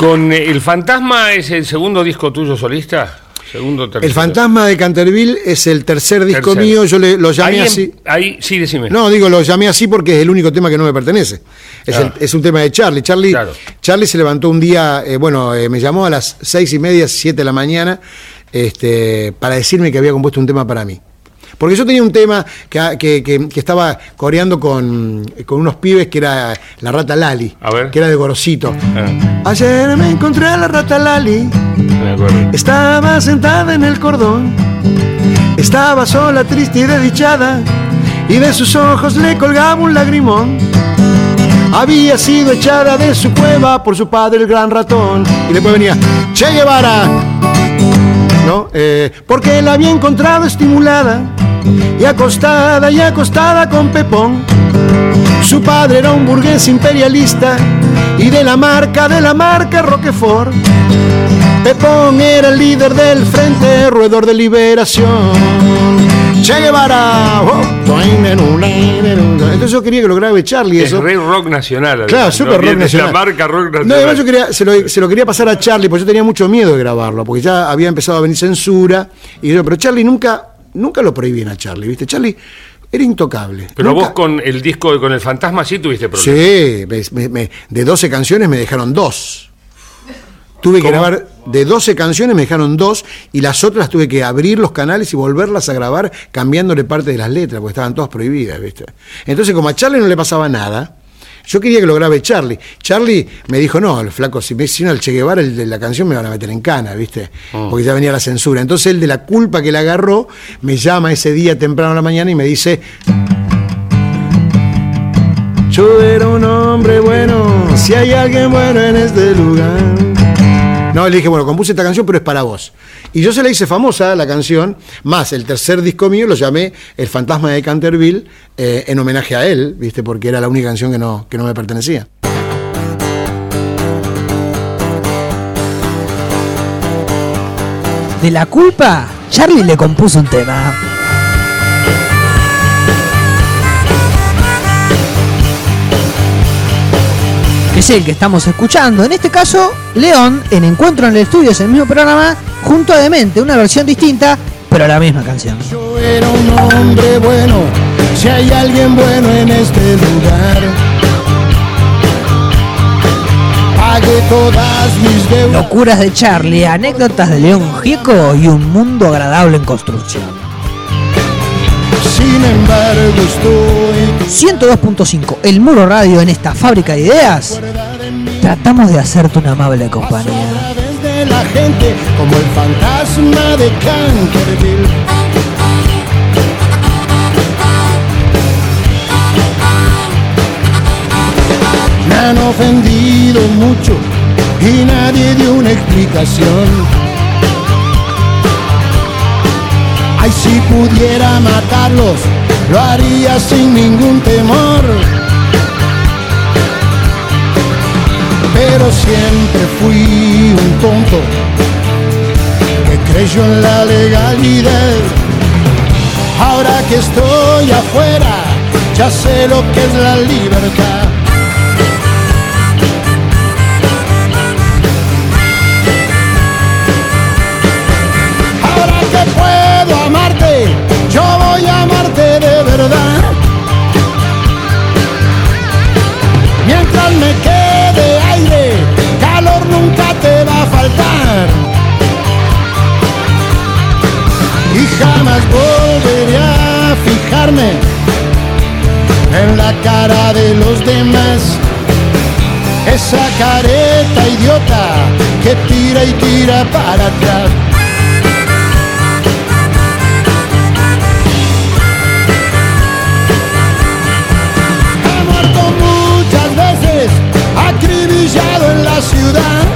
Con eh, El Fantasma es el segundo disco tuyo solista. Segundo, tercero. El fantasma de Canterville es el tercer disco Tercero. mío, yo le- lo llamé ahí, así. ahí, sí, decime. No, digo, lo llamé así porque es el único tema que no me pertenece. Es, Claro. el- es un tema de Charlie. Charlie, Claro. Charlie se levantó un día, eh, bueno, eh, me llamó a las seis y media, siete de la mañana, este, para decirme que había compuesto un tema para mí. Porque yo tenía un tema que, que- que- que estaba coreando con, con unos pibes que era la rata Lali, A ver. que era de Gorosito. Ah, Ayer me encontré a la rata Lali. me. Estaba sentada en el cordón, estaba sola, triste y desdichada, y de sus ojos le colgaba un lagrimón. Había sido echada de su cueva por su padre el gran ratón. Y después venía Che Guevara, ¿no? Eh, porque la había encontrado estimulada y acostada y acostada con Pepón. Su padre era un burgués imperialista y de la marca, de la marca Roquefort. Pepón era el líder del Frente Roedor de Liberación. Che Guevara. oh, Entonces yo quería que lo grabe Charlie. Es Eso. re rock nacional. Claro, además, super ¿no? rock nacional. La marca rock nacional. No, además yo quería, se, lo, se lo quería pasar a Charlie, porque yo tenía mucho miedo de grabarlo, porque ya había empezado a venir censura. Y yo, pero Charlie nunca, nunca lo prohibían a Charlie, ¿viste? Charlie era intocable. Pero Nunca- vos con el disco, con el fantasma, sí tuviste problemas. Sí, me- me- me- de 12 canciones me dejaron dos. Tuve que grabar de 12 canciones, me dejaron dos, y las otras tuve que abrir los canales y volverlas a grabar cambiándole parte de las letras, porque estaban todas prohibidas, ¿viste? Entonces, como a Charlie no le pasaba nada, yo quería que lo grabe Charlie. Charlie me dijo, no, el flaco, si me si no al Che Guevara, el de la canción me van a meter en cana, ¿viste? Porque ya venía la censura. Entonces él de la culpa que le agarró, me llama ese día temprano a la mañana y me dice, yo era un hombre bueno, si hay alguien bueno en este lugar. No, le dije, bueno, compuse esta canción, pero es para vos. Y yo se la hice famosa, la canción, más el tercer disco mío lo llamé El Fantasma de Canterville, eh, en homenaje a él, ¿viste? Porque era la única canción que no, que no me pertenecía. De la culpa, Charlie le compuso un tema. Es el que estamos escuchando. En este caso, León, en Encuentro en el Estudio, es el mismo programa, junto a Demente, una versión distinta, pero la misma canción. Yo era un hombre bueno, si hay alguien bueno en este lugar. Todas mis deudas. Locuras de Charlie, anécdotas de León Gieco y un mundo agradable en construcción. Sin embargo, estoy 102.5, el muro radio en esta fábrica de ideas. Tratamos de hacerte una amable compañía. Me han ofendido mucho y nadie dio una explicación. Ay, si pudiera matarlos, lo haría sin ningún temor. Siempre fui un tonto que creyó en la legalidad. Ahora que estoy afuera, ya sé lo que es la libertad. En la cara de los demás. Esa careta idiota que tira y tira para atrás. He muerto muchas veces, acribillado en la ciudad.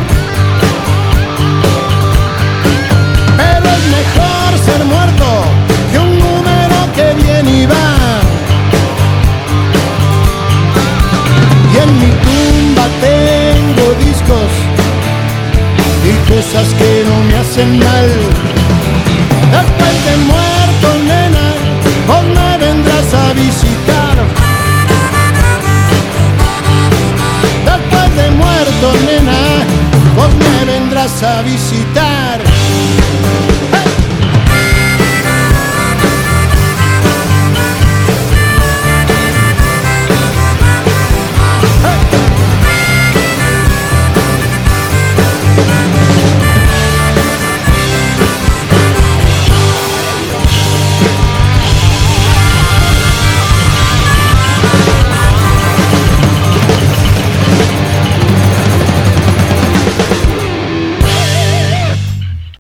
que no me hacen mal. Después de muerto, nena, vos me vendrás a visitar. Después de muerto, nena, vos me vendrás a visitar.